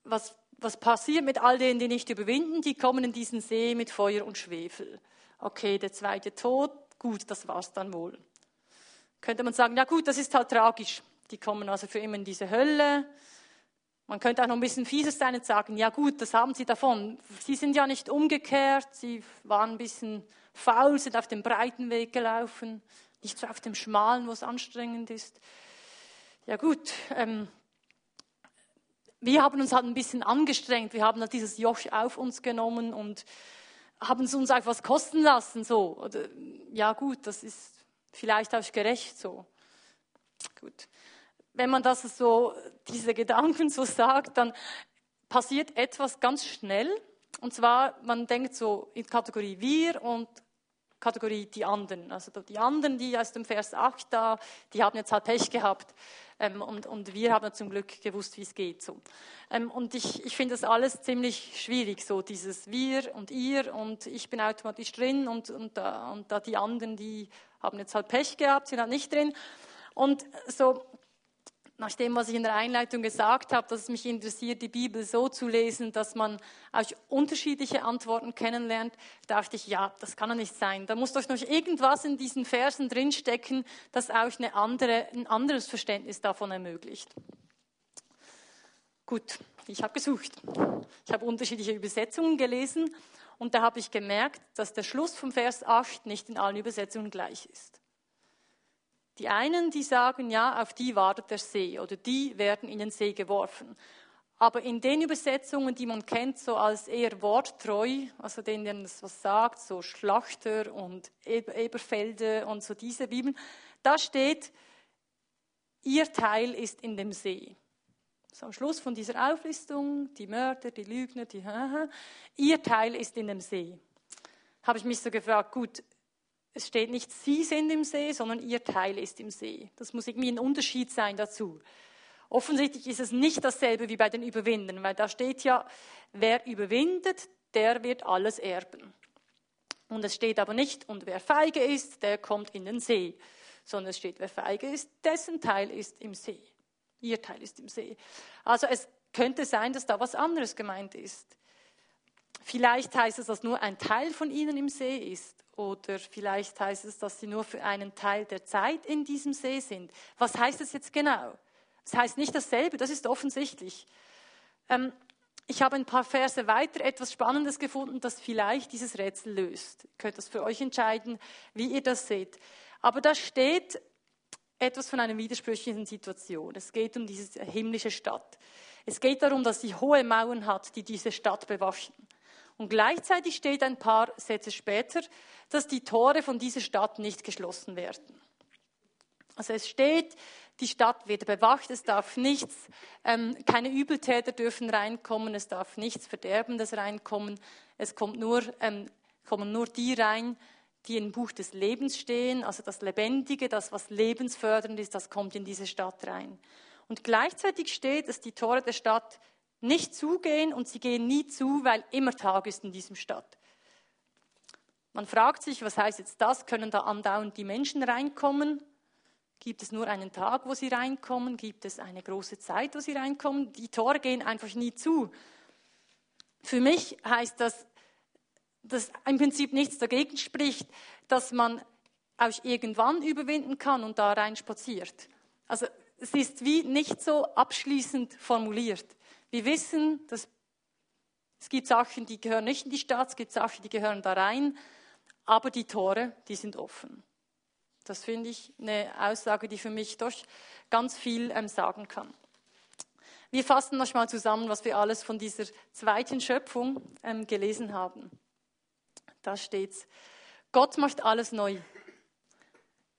Was was passiert mit all denen, die nicht überwinden? Die kommen in diesen See mit Feuer und Schwefel. Okay, der zweite Tod, gut, das war's dann wohl. Könnte man sagen, ja gut, das ist halt tragisch. Die kommen also für immer in diese Hölle. Man könnte auch noch ein bisschen fieser sein und sagen, ja gut, das haben sie davon. Sie sind ja nicht umgekehrt, sie waren ein bisschen faul, sind auf dem breiten Weg gelaufen, nicht so auf dem schmalen, wo es anstrengend ist. Ja gut, ähm, wir haben uns halt ein bisschen angestrengt. Wir haben halt dieses Joch auf uns genommen und haben es uns auch was kosten lassen. So. Oder, ja gut, das ist vielleicht auch gerecht so. Gut. Wenn man das so, diese Gedanken so sagt, dann passiert etwas ganz schnell. Und zwar, man denkt so in Kategorie wir und Kategorie die anderen. Also die anderen, die aus dem Vers 8 da, die haben jetzt halt Pech gehabt. Ähm, und, und wir haben zum Glück gewusst, wie es geht. So. Ähm, und ich, ich finde das alles ziemlich schwierig, so dieses Wir und Ihr und ich bin automatisch drin und, und, da, und da die anderen, die haben jetzt halt Pech gehabt, sind halt nicht drin. Und so, nach dem, was ich in der Einleitung gesagt habe, dass es mich interessiert, die Bibel so zu lesen, dass man auch unterschiedliche Antworten kennenlernt, dachte ich, ja, das kann doch nicht sein. Da muss doch noch irgendwas in diesen Versen drinstecken, das auch eine andere, ein anderes Verständnis davon ermöglicht. Gut, ich habe gesucht. Ich habe unterschiedliche Übersetzungen gelesen und da habe ich gemerkt, dass der Schluss vom Vers 8 nicht in allen Übersetzungen gleich ist. Die einen, die sagen, ja, auf die wartet der See oder die werden in den See geworfen. Aber in den Übersetzungen, die man kennt, so als eher worttreu, also denen das was sagt, so Schlachter und Eberfelde und so diese Bibeln, da steht, ihr Teil ist in dem See. So am Schluss von dieser Auflistung, die Mörder, die Lügner, die, ihr Teil ist in dem See. Habe ich mich so gefragt, gut, es steht nicht, Sie sind im See, sondern Ihr Teil ist im See. Das muss irgendwie ein Unterschied sein dazu. Offensichtlich ist es nicht dasselbe wie bei den Überwindern, weil da steht ja, wer überwindet, der wird alles erben. Und es steht aber nicht, und wer feige ist, der kommt in den See, sondern es steht, wer feige ist, dessen Teil ist im See. Ihr Teil ist im See. Also es könnte sein, dass da was anderes gemeint ist. Vielleicht heißt es, dass nur ein Teil von ihnen im See ist. Oder vielleicht heißt es, dass sie nur für einen Teil der Zeit in diesem See sind. Was heißt das jetzt genau? Das heißt nicht dasselbe, das ist offensichtlich. Ähm, ich habe ein paar Verse weiter etwas Spannendes gefunden, das vielleicht dieses Rätsel löst. Ihr könnt das für euch entscheiden, wie ihr das seht. Aber da steht etwas von einer widersprüchlichen Situation. Es geht um diese himmlische Stadt. Es geht darum, dass sie hohe Mauern hat, die diese Stadt bewachen. Und gleichzeitig steht ein paar Sätze später, dass die Tore von dieser Stadt nicht geschlossen werden. Also es steht, die Stadt wird bewacht, es darf nichts, ähm, keine Übeltäter dürfen reinkommen, es darf nichts Verderbendes reinkommen, es kommt nur, ähm, kommen nur die rein, die im Buch des Lebens stehen, also das Lebendige, das, was lebensfördernd ist, das kommt in diese Stadt rein. Und gleichzeitig steht, dass die Tore der Stadt nicht zugehen und sie gehen nie zu, weil immer Tag ist in diesem Stadt. Man fragt sich, was heißt jetzt das? Können da andauernd die Menschen reinkommen? Gibt es nur einen Tag, wo sie reinkommen? Gibt es eine große Zeit, wo sie reinkommen? Die Tore gehen einfach nie zu. Für mich heißt das, dass im Prinzip nichts dagegen spricht, dass man auch irgendwann überwinden kann und da rein spaziert. Also es ist wie nicht so abschließend formuliert. Wir wissen, dass es gibt Sachen, die gehören nicht in die Stadt, es gibt Sachen, die gehören da rein, aber die Tore, die sind offen. Das finde ich eine Aussage, die für mich doch ganz viel ähm, sagen kann. Wir fassen noch mal zusammen, was wir alles von dieser zweiten Schöpfung ähm, gelesen haben. Da steht's: Gott macht alles neu.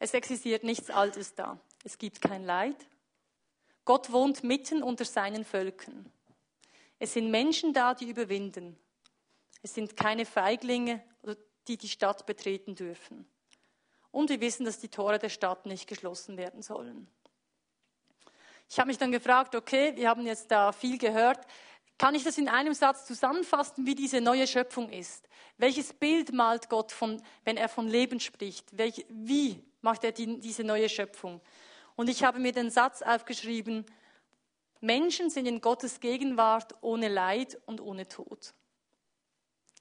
Es existiert nichts Altes da. Es gibt kein Leid, Gott wohnt mitten unter seinen Völkern. Es sind Menschen da, die überwinden. Es sind keine Feiglinge, die die Stadt betreten dürfen. Und wir wissen, dass die Tore der Stadt nicht geschlossen werden sollen. Ich habe mich dann gefragt, okay, wir haben jetzt da viel gehört. Kann ich das in einem Satz zusammenfassen, wie diese neue Schöpfung ist? Welches Bild malt Gott, von, wenn er von Leben spricht? Welch, wie macht er die, diese neue Schöpfung? Und ich habe mir den Satz aufgeschrieben, Menschen sind in Gottes Gegenwart ohne Leid und ohne Tod.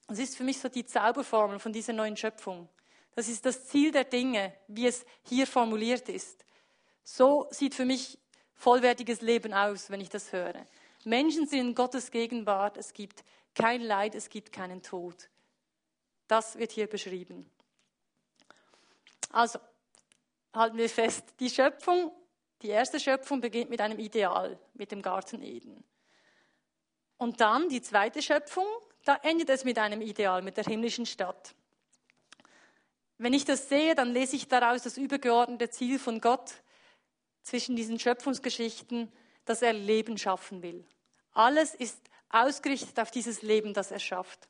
Das ist für mich so die Zauberformel von dieser neuen Schöpfung. Das ist das Ziel der Dinge, wie es hier formuliert ist. So sieht für mich vollwertiges Leben aus, wenn ich das höre. Menschen sind in Gottes Gegenwart, es gibt kein Leid, es gibt keinen Tod. Das wird hier beschrieben. Also, halten wir fest, die Schöpfung, die erste Schöpfung beginnt mit einem Ideal, mit dem Garten Eden. Und dann die zweite Schöpfung, da endet es mit einem Ideal, mit der himmlischen Stadt. Wenn ich das sehe, dann lese ich daraus das übergeordnete Ziel von Gott zwischen diesen Schöpfungsgeschichten, dass er Leben schaffen will. Alles ist ausgerichtet auf dieses Leben, das er schafft.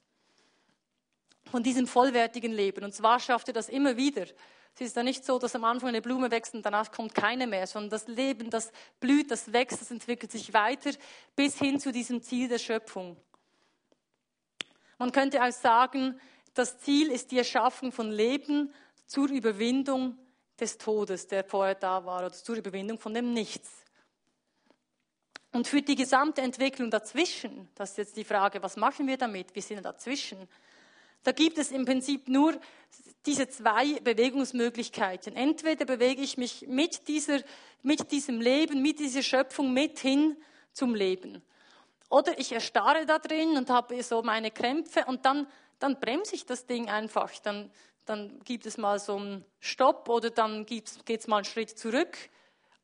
Von diesem vollwertigen Leben. Und zwar schafft er das immer wieder. Es ist ja nicht so, dass am Anfang eine Blume wächst und danach kommt keine mehr, sondern das Leben, das blüht, das wächst, das entwickelt sich weiter bis hin zu diesem Ziel der Schöpfung. Man könnte auch sagen, das Ziel ist die Erschaffung von Leben zur Überwindung des Todes, der vorher da war, oder zur Überwindung von dem Nichts. Und für die gesamte Entwicklung dazwischen, das ist jetzt die Frage, was machen wir damit? Wir sind dazwischen. Da gibt es im Prinzip nur diese zwei Bewegungsmöglichkeiten. Entweder bewege ich mich mit, dieser, mit diesem Leben, mit dieser Schöpfung mit hin zum Leben. Oder ich erstarre da drin und habe so meine Krämpfe und dann, dann bremse ich das Ding einfach. Dann, dann gibt es mal so einen Stopp oder dann geht es mal einen Schritt zurück.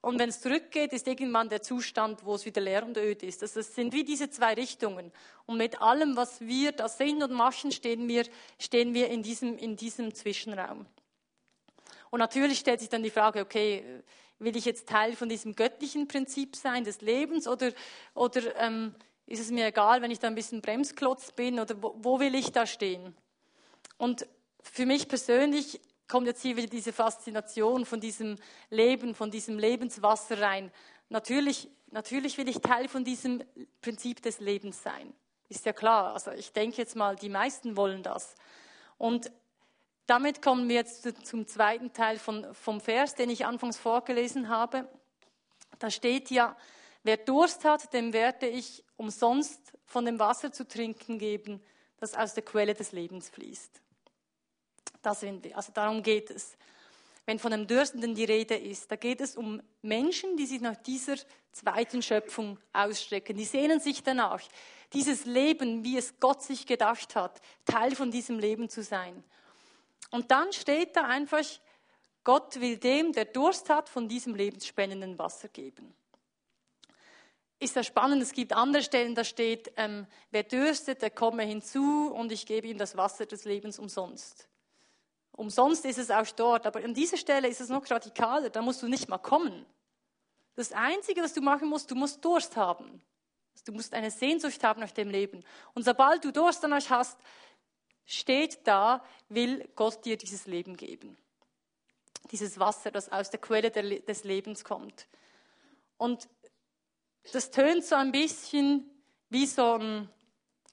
Und wenn es zurückgeht, ist irgendwann der Zustand, wo es wieder leer und öd ist. Das sind wie diese zwei Richtungen. Und mit allem, was wir da sehen und machen, stehen wir, stehen wir in, diesem, in diesem Zwischenraum. Und natürlich stellt sich dann die Frage, okay, will ich jetzt Teil von diesem göttlichen Prinzip sein, des Lebens, oder, oder ähm, ist es mir egal, wenn ich da ein bisschen Bremsklotz bin, oder wo, wo will ich da stehen? Und für mich persönlich kommt jetzt hier wieder diese Faszination von diesem Leben, von diesem Lebenswasser rein. Natürlich, natürlich will ich Teil von diesem Prinzip des Lebens sein. Ist ja klar. Also ich denke jetzt mal, die meisten wollen das. Und damit kommen wir jetzt zum zweiten Teil von, vom Vers, den ich anfangs vorgelesen habe. Da steht ja, wer Durst hat, dem werde ich umsonst von dem Wasser zu trinken geben, das aus der Quelle des Lebens fließt. Da. Also darum geht es. Wenn von einem Dürstenden die Rede ist, da geht es um Menschen, die sich nach dieser zweiten Schöpfung ausstrecken. Die sehnen sich danach, dieses Leben, wie es Gott sich gedacht hat, Teil von diesem Leben zu sein. Und dann steht da einfach, Gott will dem, der Durst hat, von diesem lebensspendenden Wasser geben. Ist ja spannend, es gibt andere Stellen, da steht, ähm, wer dürstet, der komme hinzu und ich gebe ihm das Wasser des Lebens umsonst. Umsonst ist es auch dort, aber an dieser Stelle ist es noch radikaler, da musst du nicht mal kommen. Das Einzige, was du machen musst, du musst Durst haben. Du musst eine Sehnsucht haben nach dem Leben. Und sobald du Durst danach hast, steht da, will Gott dir dieses Leben geben. Dieses Wasser, das aus der Quelle des Lebens kommt. Und das tönt so ein bisschen wie so, ein,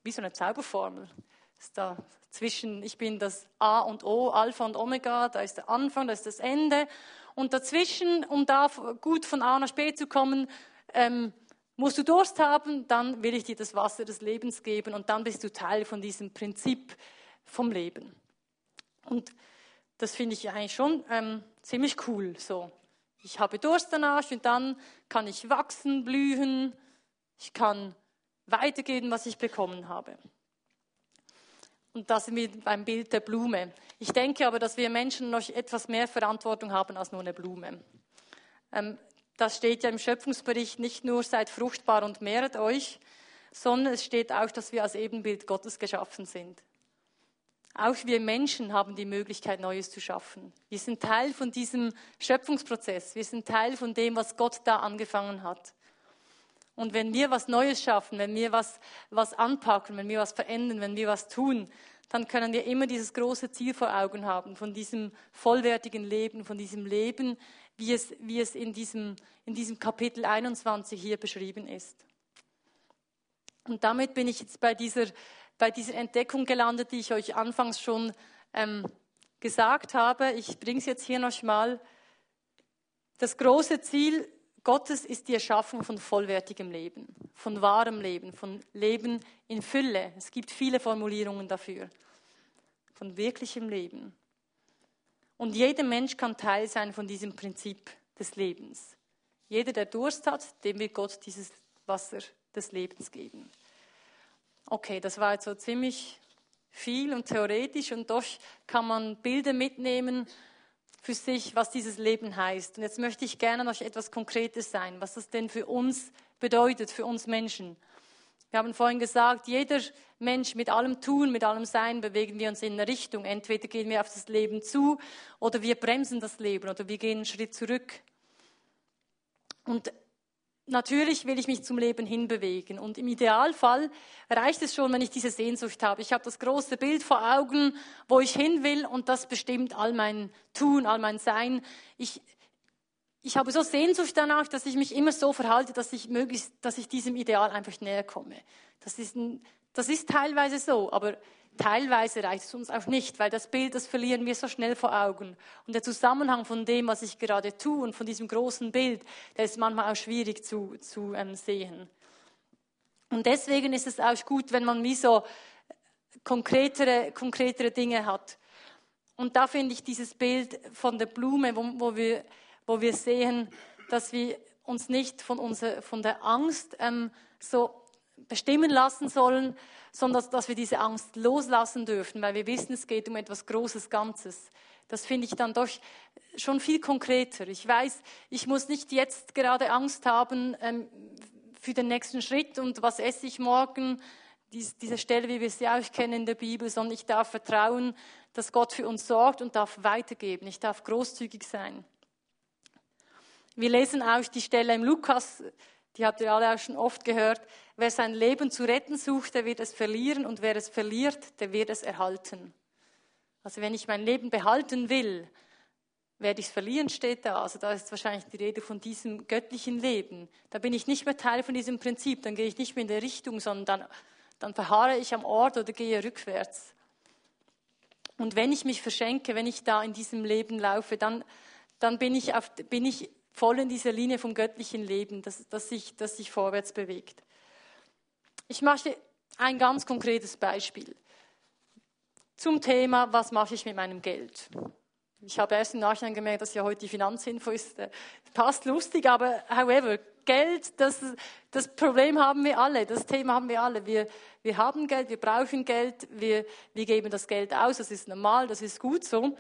wie so eine Zauberformel. Ist da zwischen, ich bin das A und O, Alpha und Omega, da ist der Anfang, da ist das Ende. Und dazwischen, um da gut von A nach B zu kommen, ähm, musst du Durst haben, dann will ich dir das Wasser des Lebens geben und dann bist du Teil von diesem Prinzip vom Leben. Und das finde ich eigentlich schon ähm, ziemlich cool. So, ich habe Durst danach und dann kann ich wachsen, blühen, ich kann weitergeben, was ich bekommen habe. Und da sind wir beim Bild der Blume. Ich denke aber, dass wir Menschen noch etwas mehr Verantwortung haben als nur eine Blume. Ähm, das steht ja im Schöpfungsbericht nicht nur seid fruchtbar und mehret euch, sondern es steht auch, dass wir als Ebenbild Gottes geschaffen sind. Auch wir Menschen haben die Möglichkeit, Neues zu schaffen. Wir sind Teil von diesem Schöpfungsprozess. Wir sind Teil von dem, was Gott da angefangen hat. Und wenn wir was Neues schaffen, wenn wir was, was anpacken, wenn wir was verändern, wenn wir was tun, dann können wir immer dieses große Ziel vor Augen haben, von diesem vollwertigen Leben, von diesem Leben, wie es, wie es in, diesem, in diesem Kapitel 21 hier beschrieben ist. Und damit bin ich jetzt bei dieser, bei dieser Entdeckung gelandet, die ich euch anfangs schon ähm, gesagt habe. Ich bringe es jetzt hier noch mal. Das große Ziel Gottes ist die Erschaffung von vollwertigem Leben, von wahrem Leben, von Leben in Fülle. Es gibt viele Formulierungen dafür. Von wirklichem Leben. Und jeder Mensch kann Teil sein von diesem Prinzip des Lebens. Jeder, der Durst hat, dem wird Gott dieses Wasser des Lebens geben. Okay, das war jetzt so ziemlich viel und theoretisch und doch kann man Bilder mitnehmen für sich, was dieses Leben heißt. Und jetzt möchte ich gerne noch etwas Konkretes sein, was das denn für uns bedeutet, für uns Menschen. Wir haben vorhin gesagt, jeder Mensch mit allem Tun, mit allem Sein bewegen wir uns in eine Richtung. Entweder gehen wir auf das Leben zu oder wir bremsen das Leben oder wir gehen einen Schritt zurück. Und Natürlich will ich mich zum Leben hinbewegen. Und im Idealfall reicht es schon, wenn ich diese Sehnsucht habe. Ich habe das große Bild vor Augen, wo ich hin will und das bestimmt all mein Tun, all mein Sein. Ich, ich habe so Sehnsucht danach, dass ich mich immer so verhalte, dass ich möglichst, dass ich diesem Ideal einfach näher komme. Das ist, ein, das ist teilweise so, aber Teilweise reicht es uns auch nicht, weil das Bild, das verlieren wir so schnell vor Augen. Und der Zusammenhang von dem, was ich gerade tue und von diesem großen Bild, der ist manchmal auch schwierig zu, zu ähm, sehen. Und deswegen ist es auch gut, wenn man wie so konkretere, konkretere Dinge hat. Und da finde ich dieses Bild von der Blume, wo, wo, wir, wo wir sehen, dass wir uns nicht von, unser, von der Angst ähm, so bestimmen lassen sollen, sondern dass wir diese Angst loslassen dürfen, weil wir wissen, es geht um etwas Großes Ganzes. Das finde ich dann doch schon viel konkreter. Ich weiß, ich muss nicht jetzt gerade Angst haben ähm, für den nächsten Schritt und was esse ich morgen, Dies, diese Stelle, wie wir sie auch kennen in der Bibel, sondern ich darf vertrauen, dass Gott für uns sorgt und darf weitergeben. Ich darf großzügig sein. Wir lesen auch die Stelle im Lukas die habt ihr alle auch schon oft gehört. Wer sein Leben zu retten sucht, der wird es verlieren und wer es verliert, der wird es erhalten. Also wenn ich mein Leben behalten will, werde ich es verlieren, steht da. Also da ist wahrscheinlich die Rede von diesem göttlichen Leben. Da bin ich nicht mehr Teil von diesem Prinzip, dann gehe ich nicht mehr in der Richtung, sondern dann, dann verharre ich am Ort oder gehe rückwärts. Und wenn ich mich verschenke, wenn ich da in diesem Leben laufe, dann, dann bin, ich auf, bin ich voll in dieser Linie vom göttlichen Leben, das, das, sich, das sich vorwärts bewegt. Ich mache ein ganz konkretes Beispiel zum Thema, was mache ich mit meinem Geld. Ich habe erst im Nachhinein gemerkt, dass ja heute die Finanzinfo ist. Äh, passt lustig, aber however, Geld, das, das Problem haben wir alle, das Thema haben wir alle. Wir, wir haben Geld, wir brauchen Geld, wir, wir geben das Geld aus, das ist normal, das ist gut so.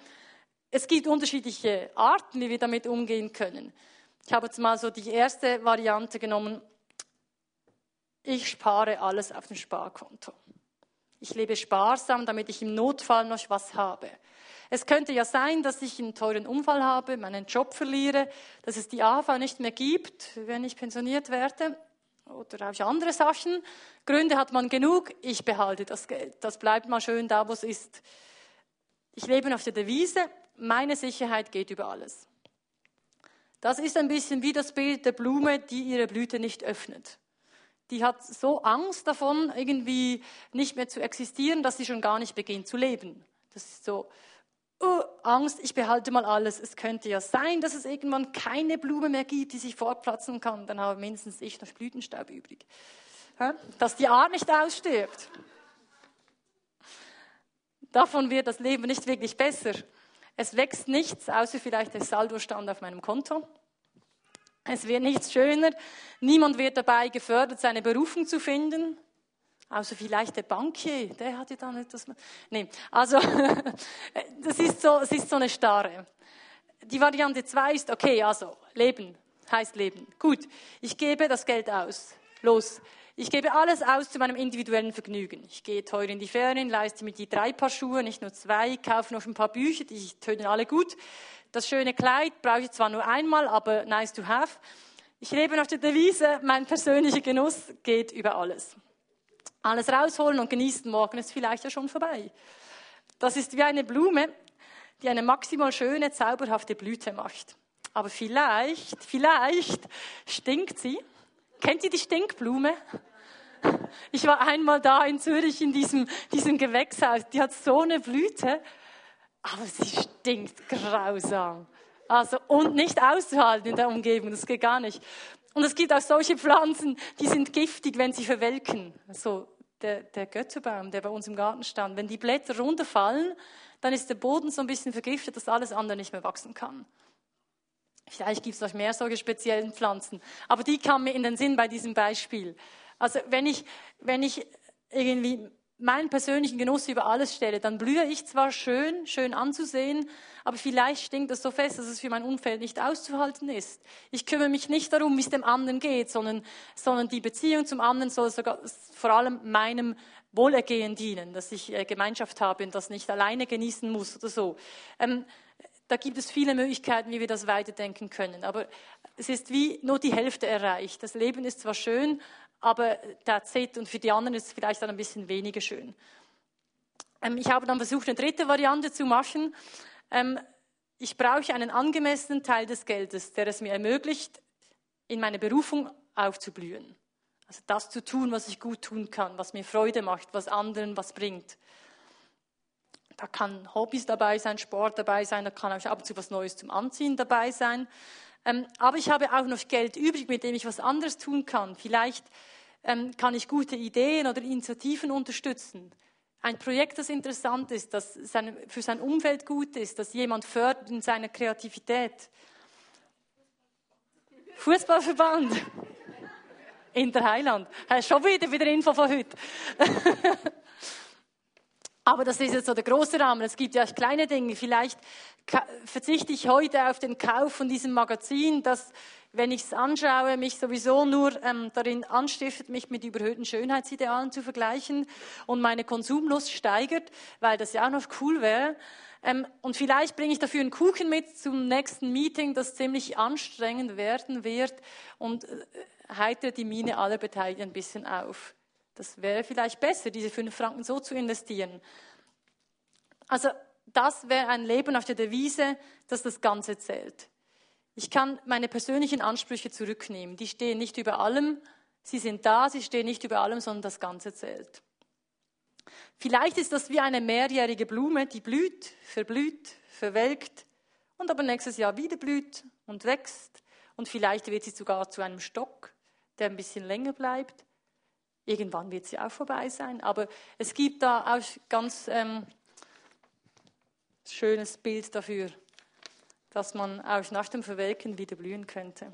Es gibt unterschiedliche Arten, wie wir damit umgehen können. Ich habe jetzt mal so die erste Variante genommen. Ich spare alles auf dem Sparkonto. Ich lebe sparsam, damit ich im Notfall noch was habe. Es könnte ja sein, dass ich einen teuren Unfall habe, meinen Job verliere, dass es die AHV nicht mehr gibt, wenn ich pensioniert werde oder auch andere Sachen. Gründe hat man genug, ich behalte das Geld. Das bleibt mal schön da, wo es ist. Ich lebe auf der Devise, meine Sicherheit geht über alles. Das ist ein bisschen wie das Bild der Blume, die ihre Blüte nicht öffnet. Die hat so Angst davon, irgendwie nicht mehr zu existieren, dass sie schon gar nicht beginnt zu leben. Das ist so, oh, Angst, ich behalte mal alles. Es könnte ja sein, dass es irgendwann keine Blume mehr gibt, die sich fortplatzen kann. Dann habe mindestens ich noch Blütenstaub übrig. Dass die Art nicht ausstirbt. Davon wird das Leben nicht wirklich besser. Es wächst nichts, außer vielleicht der Saldostand auf meinem Konto. Es wird nichts schöner. Niemand wird dabei gefördert, seine Berufung zu finden. Außer vielleicht der Bankier, der hat ja dann etwas. Nee, also, das ist so, es ist so eine Starre. Die Variante 2 ist, okay, also, Leben heißt Leben. Gut, ich gebe das Geld aus. Los. Ich gebe alles aus zu meinem individuellen Vergnügen. Ich gehe teuer in die Ferien, leiste mir die drei Paar Schuhe, nicht nur zwei, kaufe noch ein paar Bücher, die tönen alle gut. Das schöne Kleid brauche ich zwar nur einmal, aber nice to have. Ich lebe nach der Devise, mein persönlicher Genuss geht über alles. Alles rausholen und genießen, morgen ist vielleicht ja schon vorbei. Das ist wie eine Blume, die eine maximal schöne, zauberhafte Blüte macht. Aber vielleicht, vielleicht stinkt sie. Kennt ihr die Stinkblume? Ich war einmal da in Zürich in diesem, diesem Gewächshaus. Die hat so eine Blüte, aber sie stinkt grausam. Also, und nicht auszuhalten in der Umgebung, das geht gar nicht. Und es gibt auch solche Pflanzen, die sind giftig, wenn sie verwelken. So der, der Götterbaum, der bei uns im Garten stand. Wenn die Blätter runterfallen, dann ist der Boden so ein bisschen vergiftet, dass alles andere nicht mehr wachsen kann. Vielleicht gibt es noch mehr solche speziellen Pflanzen. Aber die kamen mir in den Sinn bei diesem Beispiel. Also wenn ich, wenn ich irgendwie meinen persönlichen Genuss über alles stelle, dann blühe ich zwar schön, schön anzusehen, aber vielleicht stinkt das so fest, dass es für mein Umfeld nicht auszuhalten ist. Ich kümmere mich nicht darum, wie es dem anderen geht, sondern, sondern die Beziehung zum anderen soll sogar vor allem meinem Wohlergehen dienen, dass ich äh, Gemeinschaft habe und das nicht alleine genießen muss oder so. Ähm, da gibt es viele Möglichkeiten, wie wir das weiterdenken können. Aber es ist wie nur die Hälfte erreicht. Das Leben ist zwar schön, aber that's it. Und für die anderen ist es vielleicht dann ein bisschen weniger schön. Ähm, ich habe dann versucht, eine dritte Variante zu machen. Ähm, ich brauche einen angemessenen Teil des Geldes, der es mir ermöglicht, in meine Berufung aufzublühen. Also das zu tun, was ich gut tun kann, was mir Freude macht, was anderen was bringt. Da kann Hobbys dabei sein, Sport dabei sein, da kann auch ab und zu was Neues zum Anziehen dabei sein. Ähm, aber ich habe auch noch Geld übrig, mit dem ich was anderes tun kann. Vielleicht ähm, kann ich gute Ideen oder Initiativen unterstützen. Ein Projekt, das interessant ist, das für sein Umfeld gut ist, das jemand fördert in seiner Kreativität. Fußballverband. In der Heiland. Schon wieder wieder Info von heute. Aber das ist jetzt so der große Rahmen. Es gibt ja auch kleine Dinge. Vielleicht verzichte ich heute auf den Kauf von diesem Magazin, das, wenn ich es anschaue, mich sowieso nur ähm, darin anstiftet, mich mit überhöhten Schönheitsidealen zu vergleichen und meine Konsumlust steigert, weil das ja auch noch cool wäre. Ähm, und vielleicht bringe ich dafür einen Kuchen mit zum nächsten Meeting, das ziemlich anstrengend werden wird und äh, heitere die Mine aller Beteiligten ein bisschen auf. Das wäre vielleicht besser, diese fünf Franken so zu investieren. Also das wäre ein Leben auf der Devise, dass das Ganze zählt. Ich kann meine persönlichen Ansprüche zurücknehmen. Die stehen nicht über allem. Sie sind da, sie stehen nicht über allem, sondern das Ganze zählt. Vielleicht ist das wie eine mehrjährige Blume, die blüht, verblüht, verwelkt und aber nächstes Jahr wieder blüht und wächst. Und vielleicht wird sie sogar zu einem Stock, der ein bisschen länger bleibt. Irgendwann wird sie auch vorbei sein. Aber es gibt da auch ganz ähm, schönes Bild dafür, dass man auch nach dem Verwelken wieder blühen könnte.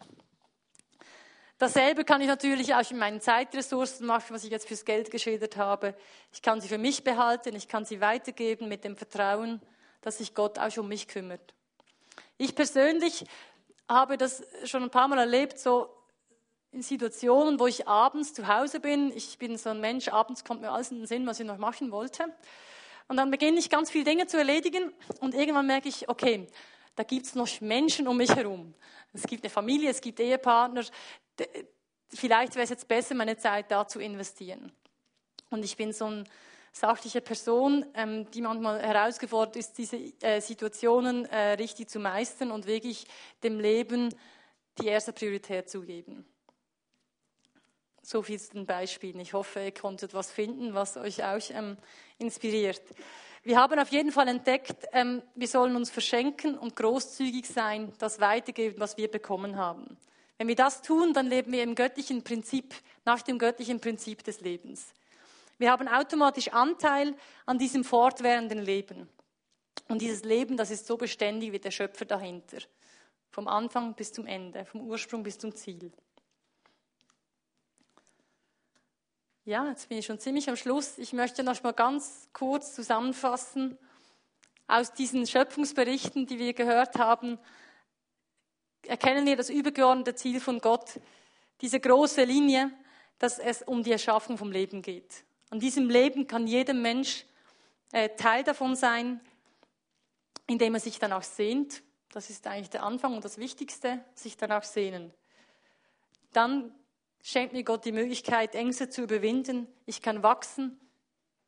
Dasselbe kann ich natürlich auch in meinen Zeitressourcen machen, was ich jetzt fürs Geld geschildert habe. Ich kann sie für mich behalten, ich kann sie weitergeben mit dem Vertrauen, dass sich Gott auch um mich kümmert. Ich persönlich habe das schon ein paar Mal erlebt, so in Situationen, wo ich abends zu Hause bin. Ich bin so ein Mensch, abends kommt mir alles in den Sinn, was ich noch machen wollte. Und dann beginne ich ganz viele Dinge zu erledigen und irgendwann merke ich, okay, da gibt es noch Menschen um mich herum. Es gibt eine Familie, es gibt Ehepartner. Vielleicht wäre es jetzt besser, meine Zeit da zu investieren. Und ich bin so eine sachliche Person, ähm, die manchmal herausgefordert ist, diese äh, Situationen äh, richtig zu meistern und wirklich dem Leben die erste Priorität zu geben. So viel zu den Beispielen. Ich hoffe, ihr konntet was finden, was euch auch ähm, inspiriert. Wir haben auf jeden Fall entdeckt, ähm, wir sollen uns verschenken und großzügig sein, das weitergeben, was wir bekommen haben. Wenn wir das tun, dann leben wir im göttlichen Prinzip, nach dem göttlichen Prinzip des Lebens. Wir haben automatisch Anteil an diesem fortwährenden Leben. Und dieses Leben, das ist so beständig wie der Schöpfer dahinter. Vom Anfang bis zum Ende, vom Ursprung bis zum Ziel. Ja, jetzt bin ich schon ziemlich am Schluss. Ich möchte noch mal ganz kurz zusammenfassen. Aus diesen Schöpfungsberichten, die wir gehört haben, erkennen wir das übergeordnete Ziel von Gott, diese große Linie, dass es um die Erschaffung vom Leben geht. An diesem Leben kann jeder Mensch äh, Teil davon sein, indem er sich danach sehnt. Das ist eigentlich der Anfang und das Wichtigste, sich danach sehnen. Dann schenkt mir Gott die Möglichkeit, Ängste zu überwinden. Ich kann wachsen,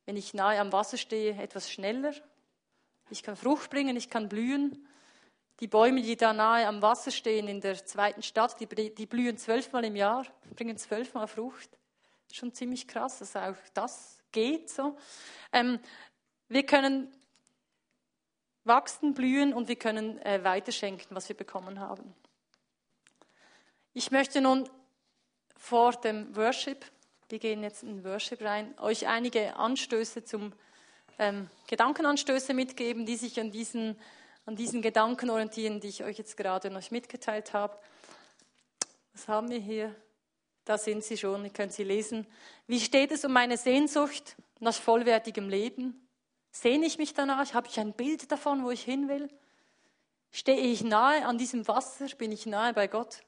wenn ich nahe am Wasser stehe, etwas schneller. Ich kann Frucht bringen, ich kann blühen. Die Bäume, die da nahe am Wasser stehen in der zweiten Stadt, die, die blühen zwölfmal im Jahr, bringen zwölfmal Frucht. Schon ziemlich krass, dass auch das geht so. Ähm, wir können wachsen, blühen und wir können äh, weiterschenken, was wir bekommen haben. Ich möchte nun vor dem Worship, wir gehen jetzt in Worship rein, euch einige Anstöße zum ähm, Gedankenanstöße mitgeben, die sich an diesen an diesen Gedanken orientieren, die ich euch jetzt gerade noch mitgeteilt habe. Was haben wir hier? Da sind sie schon, ihr könnt sie lesen. Wie steht es um meine Sehnsucht nach vollwertigem Leben? Sehne ich mich danach? Habe ich ein Bild davon, wo ich hin will? Stehe ich nahe an diesem Wasser? Bin ich nahe bei Gott?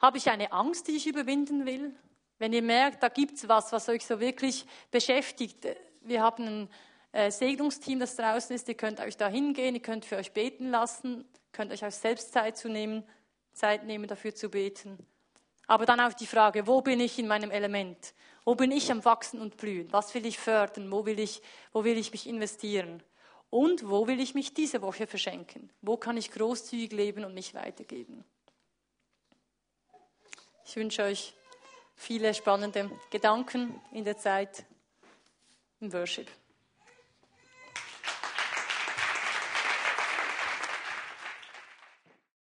Habe ich eine Angst, die ich überwinden will? Wenn ihr merkt, da gibt es was, was euch so wirklich beschäftigt. Wir haben ein äh, Segnungsteam, das draußen ist. Ihr könnt euch da hingehen, ihr könnt für euch beten lassen, könnt euch auch selbst Zeit, zu nehmen, Zeit nehmen, dafür zu beten. Aber dann auch die Frage, wo bin ich in meinem Element? Wo bin ich am Wachsen und Blühen? Was will ich fördern? Wo will ich, wo will ich mich investieren? Und wo will ich mich diese Woche verschenken? Wo kann ich großzügig leben und mich weitergeben? Ich wünsche euch viele spannende Gedanken in der Zeit im Worship.